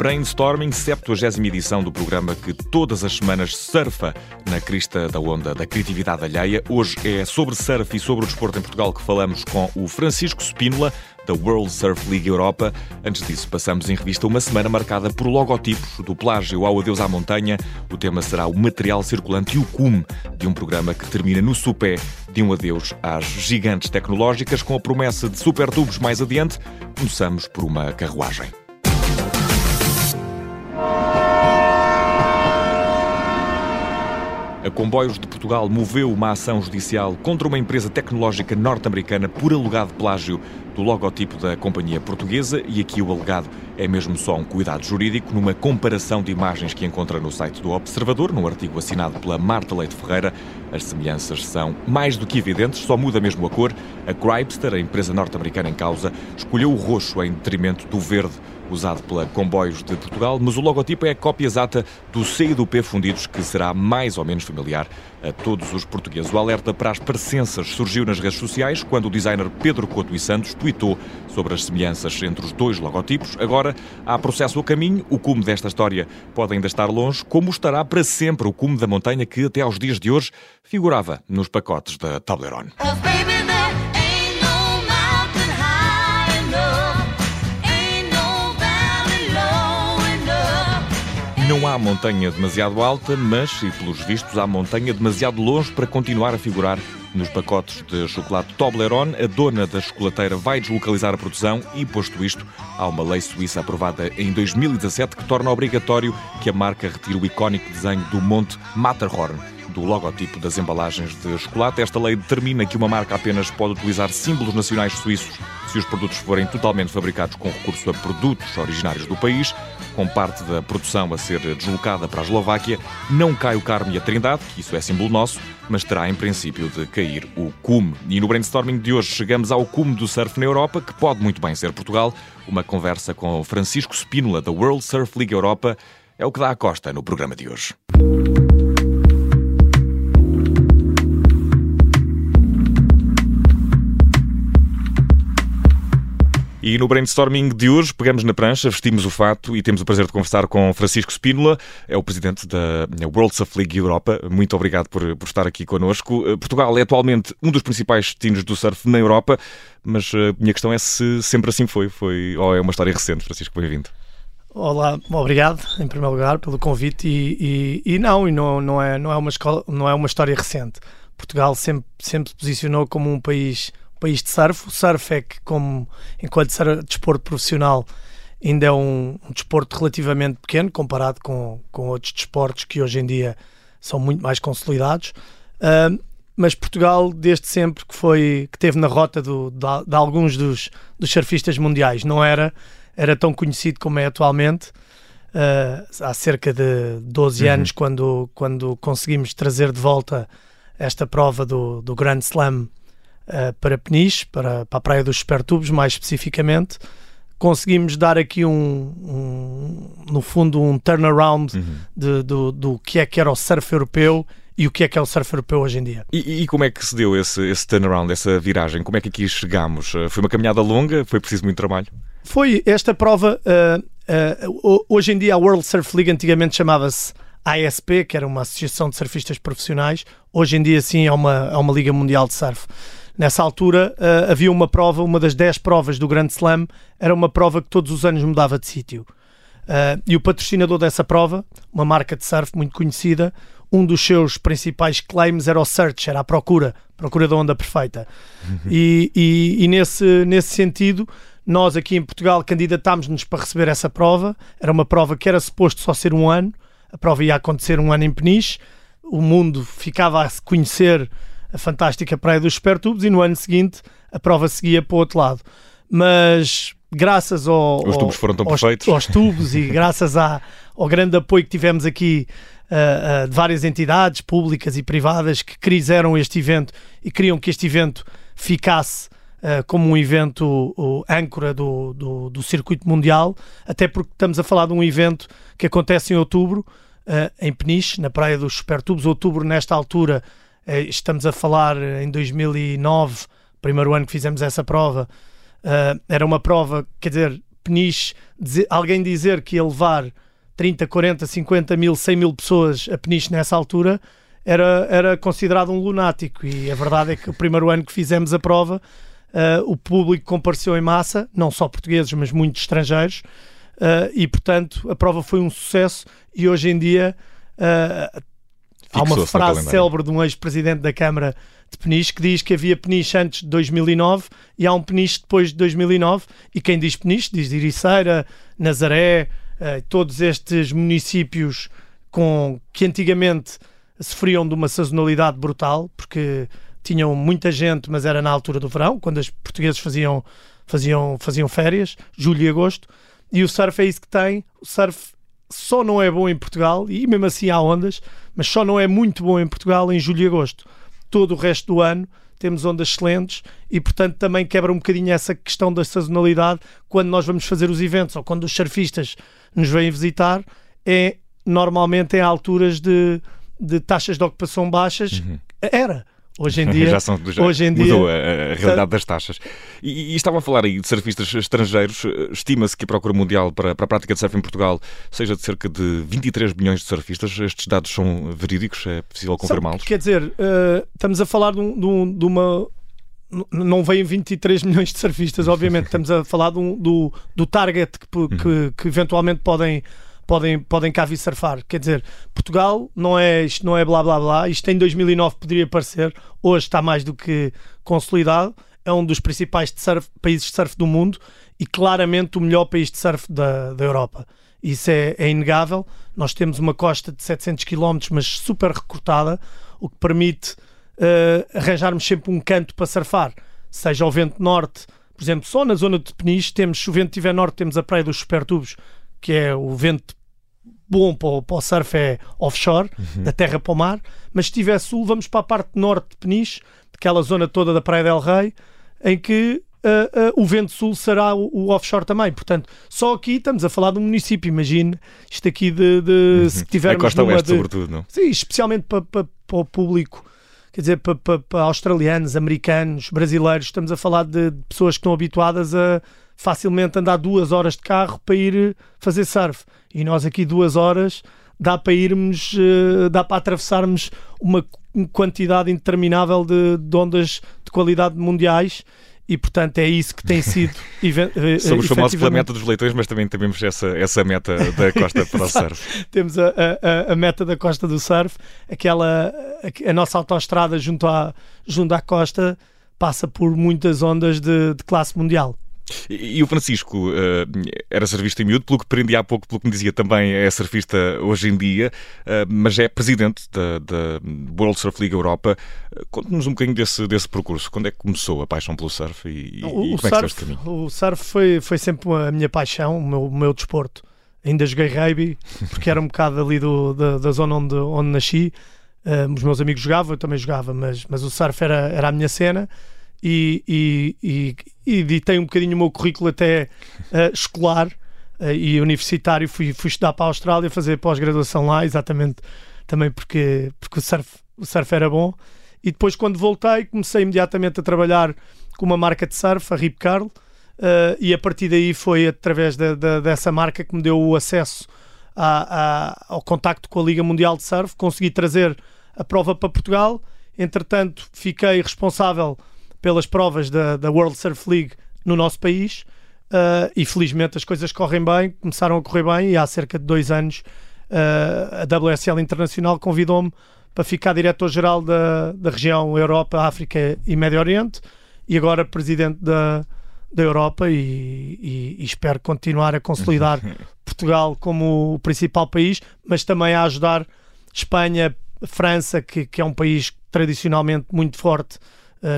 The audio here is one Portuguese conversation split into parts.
Brainstorming, 70 edição do programa que todas as semanas surfa na crista da onda da criatividade alheia. Hoje é sobre surf e sobre o desporto em Portugal que falamos com o Francisco Spínola, da World Surf League Europa. Antes disso, passamos em revista uma semana marcada por logotipos do plágio ao adeus à montanha. O tema será o material circulante e o cume de um programa que termina no supé de um adeus às gigantes tecnológicas com a promessa de supertubos mais adiante. Começamos por uma carruagem. A Comboios de Portugal moveu uma ação judicial contra uma empresa tecnológica norte-americana por alegado plágio do logotipo da companhia portuguesa e aqui o alegado é mesmo só um cuidado jurídico numa comparação de imagens que encontra no site do Observador, num artigo assinado pela Marta Leite Ferreira. As semelhanças são mais do que evidentes, só muda mesmo a cor. A Cripster, a empresa norte-americana em causa, escolheu o roxo em detrimento do verde usado pela Comboios de Portugal, mas o logotipo é a cópia exata do C e do P fundidos, que será mais ou menos familiar a todos os portugueses. O alerta para as parecenças surgiu nas redes sociais quando o designer Pedro Couto e Santos tweetou sobre as semelhanças entre os dois logotipos. Agora há processo a caminho, o cume desta história pode ainda estar longe, como estará para sempre o cume da montanha que até aos dias de hoje figurava nos pacotes da Toblerone. Não há montanha demasiado alta, mas, e pelos vistos, há montanha demasiado longe para continuar a figurar nos pacotes de chocolate Toblerone. A dona da chocolateira vai deslocalizar a produção e, posto isto, há uma lei suíça aprovada em 2017 que torna obrigatório que a marca retire o icónico desenho do Monte Matterhorn do logotipo das embalagens de chocolate. Esta lei determina que uma marca apenas pode utilizar símbolos nacionais suíços se os produtos forem totalmente fabricados com recurso a produtos originários do país, com parte da produção a ser deslocada para a Eslováquia. Não cai o Carmo e a Trindade, que isso é símbolo nosso, mas terá em princípio de cair o cume. E no brainstorming de hoje chegamos ao cume do surf na Europa, que pode muito bem ser Portugal. Uma conversa com Francisco Spínola, da World Surf League Europa, é o que dá a costa no programa de hoje. E no brainstorming de hoje pegamos na prancha, vestimos o fato e temos o prazer de conversar com Francisco Spínola, é o presidente da World Surf League Europa. Muito obrigado por, por estar aqui connosco. Eh, Portugal é atualmente um dos principais destinos do surf na Europa, mas a minha questão é se sempre assim foi, foi ou é uma história recente. Francisco, bem-vindo. Olá, obrigado em primeiro lugar pelo convite e, e, e não, e não, não, é, não, é uma escola, não é uma história recente. Portugal sempre, sempre se posicionou como um país país de surf. O surf é que, como enquanto desporto profissional, ainda é um, um, desporto relativamente pequeno comparado com, com outros desportos que hoje em dia são muito mais consolidados. Uh, mas Portugal, desde sempre que foi que teve na rota do, de, de, alguns dos, dos surfistas mundiais, não era, era tão conhecido como é atualmente. Uh, há cerca de 12 uhum. anos, quando, quando conseguimos trazer de volta esta prova do, do Grand Slam uh, para Peniche, para, para a Praia dos Supertubos, mais especificamente, conseguimos dar aqui um, um no fundo, um turnaround uhum. de, do, do que é que era o surf europeu e o que é que é o surf europeu hoje em dia. E, e, como é que se deu esse, esse turnaround, essa viragem? Como é que aqui chegamos? Eh, foi uma caminhada longa? Foi preciso muito trabalho? Foi esta prova. Uh, uh, hoje em dia a World Surf League antigamente chamava-se ASP, que era uma associação de surfistas profissionais. Hoje em dia, sim, é uma, é uma Liga Mundial de Surf. Nessa altura uh, havia uma prova, uma das 10 provas do Grand Slam, era uma prova que todos os anos mudava de sítio. Uh, e o patrocinador dessa prova, uma marca de surf muito conhecida, um dos seus principais claims era o search, era a procura, procura da onda perfeita. Uhum. E, e, e, nesse, nesse sentido, nós aqui em Portugal candidatámos-nos para receber essa prova. Era uma prova que era suposto só ser um ano, a prova ia acontecer um ano em Peniche, o mundo ficava a se conhecer a fantástica Praia dos Supertubos e no ano seguinte a prova seguia para o outro lado. Mas graças ao, Os tubos foram tão aos, perfeitos. aos tubos e graças à, ao grande apoio que tivemos aqui uh, uh, de várias entidades públicas e privadas que quiseram este evento e queriam que este evento ficasse uh, como um evento âncora do, do, do, circuito mundial, até porque estamos a falar de um evento que acontece em outubro, em Peniche, na Praia dos Supertubos. Outubro, nesta altura, estamos a falar em 2009, primeiro ano que fizemos essa prova. Uh, era uma prova, quer dizer, Peniche, alguém dizer que ia levar 30, 40, 50 mil, 100 mil pessoas a Peniche nessa altura era, era considerado um lunático. E a verdade é que o primeiro ano que fizemos a prova, uh, o público compareceu em massa, não só portugueses, mas muitos estrangeiros, uh, e portanto a prova foi um sucesso. E hoje em dia uh, há uma frase célebre de um ex-presidente da Câmara de Peniche que diz que havia Peniche antes de 2009 e há um Peniche depois de 2009. E quem diz Peniche diz Iriceira, Nazaré, todos estes municípios com que antigamente sofriam de uma sazonalidade brutal, porque tinham muita gente, mas era na altura do verão, quando os portugueses faziam, faziam, faziam férias, julho e agosto, e o surf é isso que tem. O surf só não é bom em Portugal, e mesmo assim há ondas, mas só não é muito bom em Portugal em julho e agosto. Todo o resto do ano temos ondas excelentes e, portanto, também quebra um bocadinho essa questão da sazonalidade quando nós vamos fazer os eventos ou quando os surfistas nos vêm visitar, é normalmente em alturas de de taxas de ocupação baixas uhum. era. Hoje em dia, já são, já hoje em mudou dia, a, a realidade das taxas. E, e estava a falar aí de surfistas estrangeiros. Estima-se que a procura mundial para, para a prática de surf em Portugal seja de cerca de 23 milhões de surfistas. Estes dados são verídicos? É possível confirmá-los? Quer dizer, uh, estamos a falar de, um, de, um, uma não vêm 23 milhões de surfistas, obviamente. Estamos a falar do, do, do target que, que, uhum. que, eventualmente podem podem, podem cá vir surfar. Quer dizer, Portugal não é, isto não é blá blá blá, isto em 2009 poderia parecer, hoje está mais do que consolidado, é um dos principais de surf, países de surf do mundo e claramente o melhor país de surf da, da Europa. Isso é, é inegável. Nós temos uma costa de 700 km, mas super recortada, o que permite uh, arranjarmos sempre um canto para surfar, seja o vento norte, por exemplo, só na zona de Peniche temos, se o vento estiver norte, temos a Praia dos Supertubos, que é o vento bom para o, para o surf é offshore, uhum. da terra para o mar, mas se estiver sul, vamos para a parte norte de Peniche, aquela zona toda da Praia del Rei, em que Uh, uh, o vento sul será o, o, offshore também. Portanto, só aqui estamos a falar de um município. Imagine isto aqui de, de uhum. se tivermos. A costa oeste, de, sobretudo, não? Sim, especialmente para, para, para o público, quer dizer, para, para, para, australianos, americanos, brasileiros. Estamos a falar de pessoas que estão habituadas a facilmente andar duas horas de carro para ir fazer surf. E nós aqui duas horas dá para irmos, eh, dá para atravessarmos uma quantidade interminável de, de ondas de qualidade mundiais e portanto é isso que tem sido eh, Somos famosos pela meta dos leitões, mas também temos essa, essa meta da costa para o surf. temos a, a, a, meta da costa do surf, aquela a, a nossa autoestrada junto à, junto à costa passa por muitas ondas de, de classe mundial. E, e o Francisco uh, era surfista em miúdo, pelo que aprendi há pouco, pelo que me dizia também é surfista hoje em dia, uh, mas é presidente da, da World Surf League Europa. Conte-nos um bocadinho desse, desse percurso. Quando é que começou a paixão pelo surf e, o, e como é que surf, caminho? O surf foi, foi sempre a minha paixão, o meu, o meu desporto. Ainda joguei rugby, porque era um bocado ali do, da, da zona onde, onde nasci. Uh, os meus amigos jogavam, eu também jogava, mas, mas o surf era, era a minha cena e, e, e, editei um bocadinho o meu currículo até uh, escolar uh, e universitário. Fui, fui estudar para a Austrália, fazer pós-graduação lá, exatamente também porque, porque o, surf, o surf era bom. E depois, quando voltei, comecei imediatamente a trabalhar com uma marca de surf, a Rip Carl, uh, e a partir daí foi através de, dessa marca que me deu o acesso a, a, ao contacto com a Liga Mundial de Surf. Consegui trazer a prova para Portugal. Entretanto, fiquei responsável pelas provas da, da World Surf League no nosso país uh, e felizmente as coisas correm bem, começaram a correr bem e há cerca de dois anos uh, a WSL Internacional convidou-me para ficar diretor-geral da, da região Europa, África e Médio Oriente e agora presidente da, da Europa e, e, e espero continuar a consolidar Portugal como o principal país, mas também a ajudar Espanha, França, que, que é um país tradicionalmente muito forte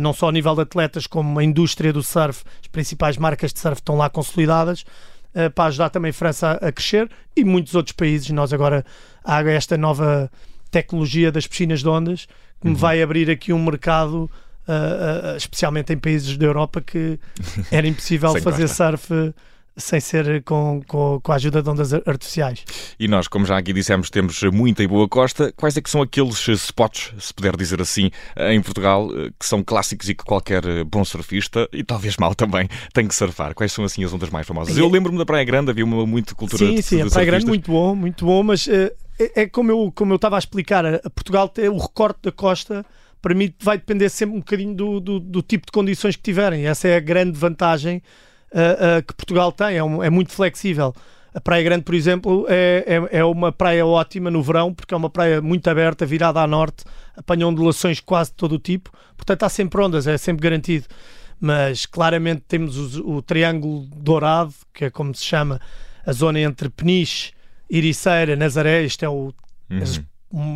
não só a nível de atletas, como a indústria do surf, as principais marcas de surf estão lá consolidadas. Uh, para ajudar também a França a, crescer e muitos outros países. Nós agora há esta nova tecnologia das piscinas de ondas que uhum. me vai abrir aqui um mercado, uh, uh, especialmente em países da Europa, que era impossível fazer surf sem ser com, com, com, a ajuda de ondas artificiais. E nós, como já aqui dissemos, temos muita e boa costa. Quais é que são aqueles spots, se puder dizer assim, em Portugal, que são clássicos e que qualquer bom surfista, e talvez mal também, tem que surfar? Quais são assim as ondas mais famosas? Eu lembro-me da Praia Grande, havia uma muito cultura sim, de Sim, sim, a Praia Grande muito bom, muito bom, mas é, é, como eu como eu estava a explicar, a Portugal tem o recorte da costa para mim vai depender sempre um bocadinho do, do, do, tipo de condições que tiverem. Essa é a grande vantagem uh, que Portugal tem, é, um, é, muito flexível. A Praia Grande, por exemplo, é, é, é, uma praia ótima no verão, porque é uma praia muito aberta, virada a norte, apanha ondulações quase de todo o tipo, portanto há sempre ondas, é sempre garantido. Mas claramente temos o, o Triângulo Dourado, que é como se chama a zona entre Peniche, Iriceira, Nazaré, isto é o, uhum. as,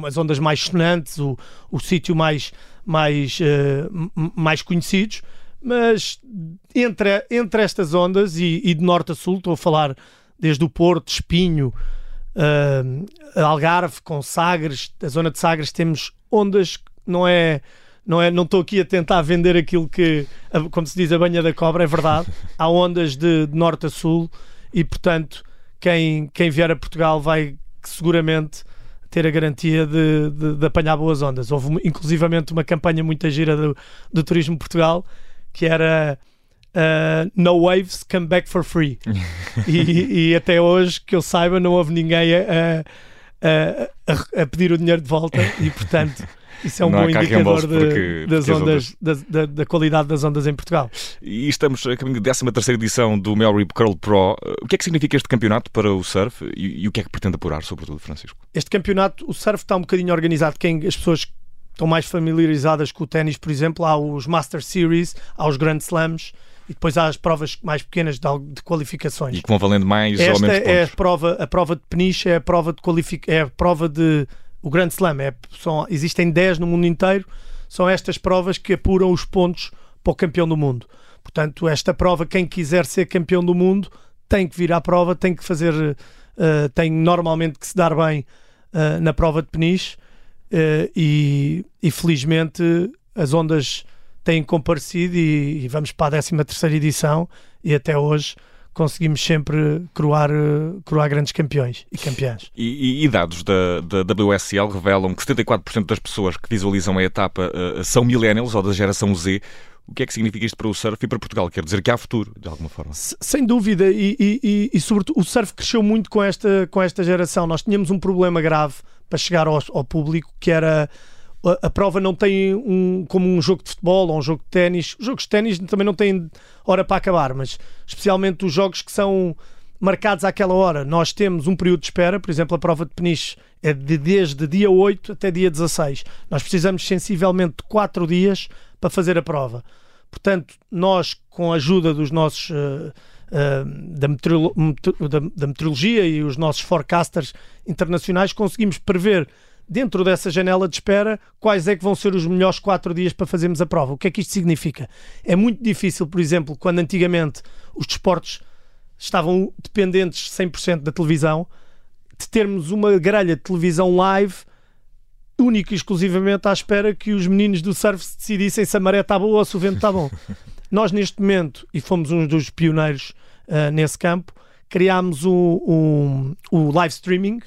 as, ondas mais sonantes, o, o sítio mais, mais, uh, mais conhecidos mas entre, entre estas ondas e, e, de norte a sul, estou a falar desde o Porto, Espinho, uh, Algarve, com Sagres, a zona de Sagres temos ondas que não é não é não estou aqui a tentar vender aquilo que como se diz a banha da cobra é verdade. Há ondas de, de norte a sul e portanto quem quem vier a Portugal vai seguramente ter a garantia de, de, de apanhar boas ondas. Houve inclusivamente uma campanha muito gira do, do turismo Portugal que era uh, No Waves Come Back for Free. e, e, até hoje, que eu saiba, não houve ninguém a, a, a, a pedir o dinheiro de volta e, portanto. Isso é um não bom indicador de, das ondas, ondas... Da, da, qualidade das ondas em Portugal. E estamos a caminho da 13 edição do Melrip Curl Pro. O que é que significa este campeonato para o surf e, e, o que é que pretende apurar, sobretudo, Francisco? Este campeonato, o surf está um bocadinho organizado. Quem, as pessoas estão mais familiarizadas com o ténis, por exemplo, há os Master Series, há os Grand Slams e depois há as provas mais pequenas de, de qualificações. E que vão valendo mais Esta ou menos pontos. é a prova, a prova de peniche, é a prova de qualific... é a prova de o Grand Slam, é, são, existem 10 no mundo inteiro, são estas provas que apuram os pontos para o campeão do mundo. Portanto, esta prova, quem quiser ser campeão do mundo tem que vir à prova, tem que fazer, uh, tem normalmente que se dar bem uh, na prova de peniche e, e, felizmente as ondas têm comparecido e, e vamos para a 13 terceira edição e até hoje conseguimos sempre croar, croar grandes campeões e campeãs. E, e, e dados da, da WSL revelam que 74% das pessoas que visualizam a etapa uh, são millennials ou da geração Z. O que é que significa isto para o surf e para Portugal? Quer dizer que há futuro, de alguma forma? Sem dúvida, e, e, e, sobretudo o surf cresceu muito com esta, com esta geração. Nós tínhamos um problema grave para chegar ao, ao público, que era a, a, prova não tem um, como um jogo de futebol ou um jogo de ténis. Os jogos de ténis também não têm hora para acabar, mas especialmente os jogos que são marcados àquela hora. Nós temos um período de espera, por exemplo, a prova de peniche é de desde dia 8 até dia 16. Nós precisamos sensivelmente de 4 dias para fazer a prova. Portanto, nós, com a ajuda dos nossos uh, da, meteorolo da, da meteorologia e os nossos forecasters internacionais, conseguimos prever dentro dessa janela de espera, quais é que vão ser os melhores quatro dias para fazermos a prova. O que é que isto significa? É muito difícil, por exemplo, quando antigamente os desportos estavam dependentes 100% da televisão, de termos uma grelha de televisão live única e exclusivamente à espera que os meninos do surf decidissem se a maré está boa ou se o vento está bom. Nós, neste momento, e fomos um dos pioneiros uh, nesse campo, criámos o, o live streaming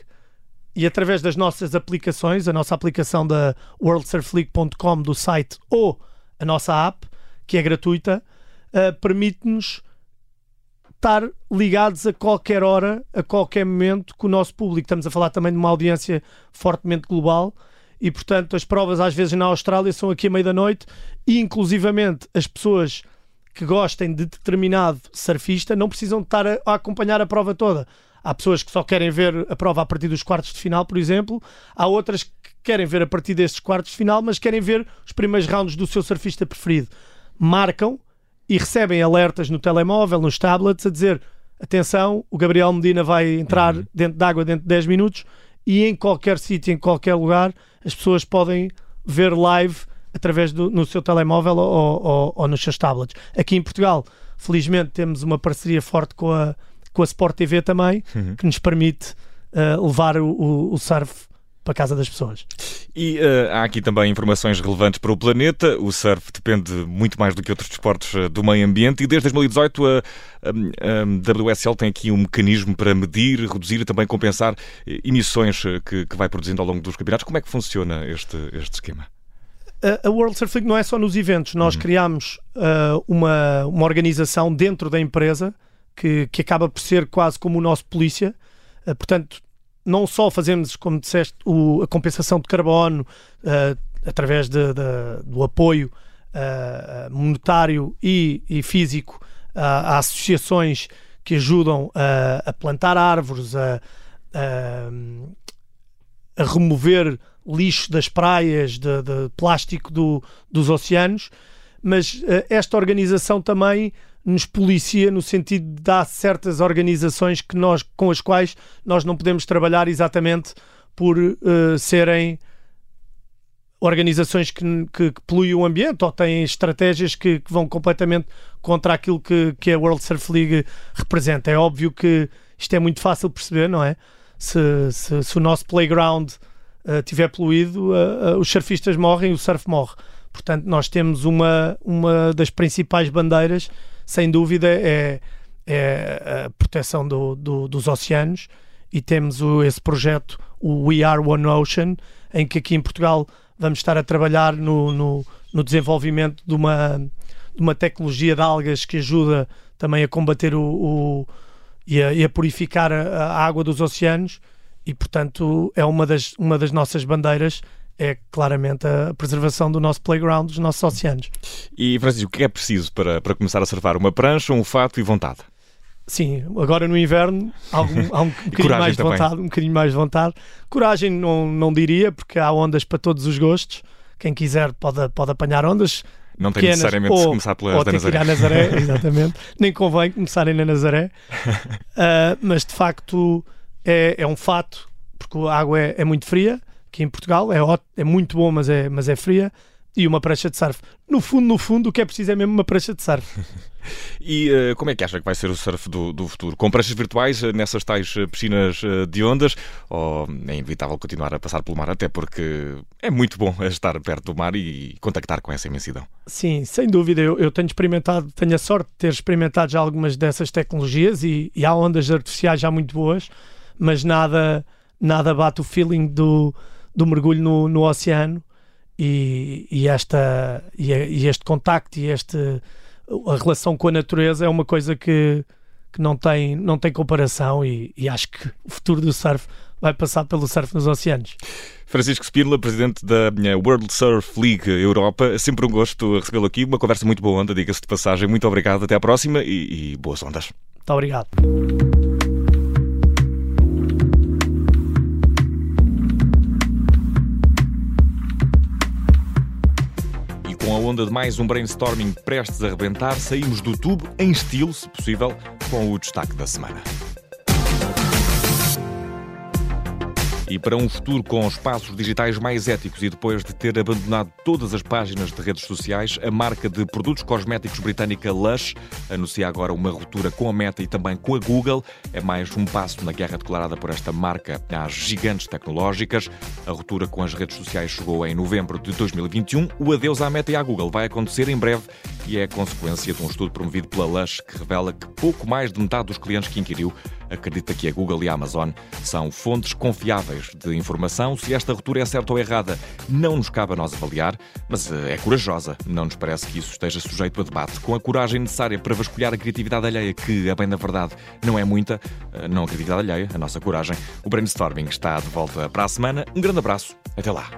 e através das nossas aplicações, a nossa aplicação da worldsurfleague.com do site ou a nossa app, que é gratuita, uh, permite-nos estar ligados a qualquer hora, a qualquer momento com o nosso público. Estamos a falar também de uma audiência fortemente global e, portanto, as provas às vezes na Austrália são aqui à meia da noite e, inclusivamente, as pessoas que gostem de determinado surfista não precisam estar a, a acompanhar a prova toda. Há pessoas que só querem ver a prova a partir dos quartos de final, por exemplo. Há outras que querem ver a partir destes quartos de final, mas querem ver os primeiros rounds do seu surfista preferido. Marcam e recebem alertas no telemóvel, nos tablets, a dizer: atenção, o Gabriel Medina vai entrar uhum. dentro d'água dentro de 10 minutos e em qualquer sítio, em qualquer lugar, as pessoas podem ver live através do no seu telemóvel ou, ou, ou, nos seus tablets. Aqui em Portugal, felizmente, temos uma parceria forte com a, com a Sport TV também, uhum. que nos permite uh, levar o, o, o surf para a casa das pessoas. E uh, há aqui também informações relevantes para o planeta. O surf depende muito mais do que outros desportos uh, do meio ambiente e desde 2018 a, a, a, WSL tem aqui um mecanismo para medir, reduzir e também compensar emissões que, que vai produzindo ao longo dos campeonatos. Como é que funciona este, este esquema? A World Surf League não é só nos eventos. Nós uhum. criamos uh, uma, uma organização dentro da empresa que, que acaba por ser quase como o nosso polícia. Uh, portanto, não só fazemos, como disseste, o, a compensação de carbono uh, através de, de, do apoio monetário e, e físico a associações que ajudam a plantar árvores, a, a, remover lixo das praias, de, de plástico do, dos oceanos, mas esta organização também nos policia no sentido de dar certas organizações que nós, com as quais nós não podemos trabalhar exatamente por uh, serem organizações que, que, que, poluem o ambiente ou têm estratégias que, que, vão completamente contra aquilo que, que a World Surf League representa. É óbvio que isto é muito fácil perceber, não é? Se, se, se o nosso playground uh, tiver poluído, uh, os surfistas morrem, o surf morre. Portanto, nós temos uma, uma das principais bandeiras sem dúvida, é, é a proteção do, do, dos oceanos e temos o, esse projeto, o We Are One Ocean, em que aqui em Portugal vamos estar a trabalhar no, no, no desenvolvimento de uma, de uma tecnologia de algas que ajuda também a combater o, o e, a, e, a, purificar a, a, água dos oceanos e portanto é uma das, uma das nossas bandeiras é claramente a preservação do nosso playground, dos nossos oceanos. E Francisco, o que é preciso para, para começar a surfar? Uma prancha, um fato e vontade? Sim, agora no inverno há, algum, há um, bocadinho mais de vontade, um bocadinho mais de vontade. Coragem não, não diria, porque há ondas para todos os gostos. Quem quiser pode, pode apanhar ondas. Não tem necessariamente ou, de começar pelas ou da Nazaré. Nazaré. Exatamente. Nem convém começarem na Nazaré. Uh, mas de facto é, é um fato, porque a água é, é muito fria aqui em Portugal, é, é muito bom, mas é, mas é fria, e uma prancha de surf. No fundo, no fundo, o que é preciso é mesmo uma prancha de surf. e uh, como é que acha que vai ser o surf do, do futuro? Com pranchas virtuais uh, nessas tais uh, piscinas de ondas? Ou é inevitável continuar a passar pelo mar, até porque é muito bom estar perto do mar e contactar com essa imensidão? Sim, sem dúvida. Eu, eu tenho experimentado, tenho a sorte de ter experimentado já algumas dessas tecnologias e, e há ondas artificiais já muito boas, mas nada, nada bate o feeling do do mergulho no, no oceano e, e, esta, e, e, este contacto e este, a relação com a natureza é uma coisa que, que não, tem, não tem comparação e, e acho que o futuro do surf vai passar pelo surf nos oceanos. Francisco Spínola, presidente da World Surf League Europa, sempre um gosto recebê-lo aqui, uma conversa muito boa onda, diga-se de passagem. Muito obrigado, até à próxima e, e boas ondas. Muito obrigado. Com a onda de mais um brainstorming prestes a rebentar, saímos do tubo em estilo, se possível, com o destaque da semana. E para um futuro com espaços digitais mais éticos e depois de ter abandonado todas as páginas de redes sociais, a marca de produtos cosméticos britânica Lush anuncia agora uma ruptura com a Meta e também com a Google. É mais um passo na guerra declarada por esta marca às gigantes tecnológicas. A ruptura com as redes sociais chegou em novembro de 2021. O adeus à Meta e à Google vai acontecer em breve e é consequência de um estudo promovido pela Lush que revela que pouco mais de metade dos clientes que inquiriu acredita que a Google e a Amazon são fontes confiáveis de informação. Se esta ruptura é certa ou errada, não nos cabe a nós avaliar, mas eh, é corajosa. Não nos parece que isso esteja sujeito a debate. Com a coragem necessária para vasculhar a criatividade alheia, que, a bem da verdade, não é muita, eh, não a criatividade alheia, a nossa coragem, o brainstorming está de volta para a semana. Um grande abraço. Até lá.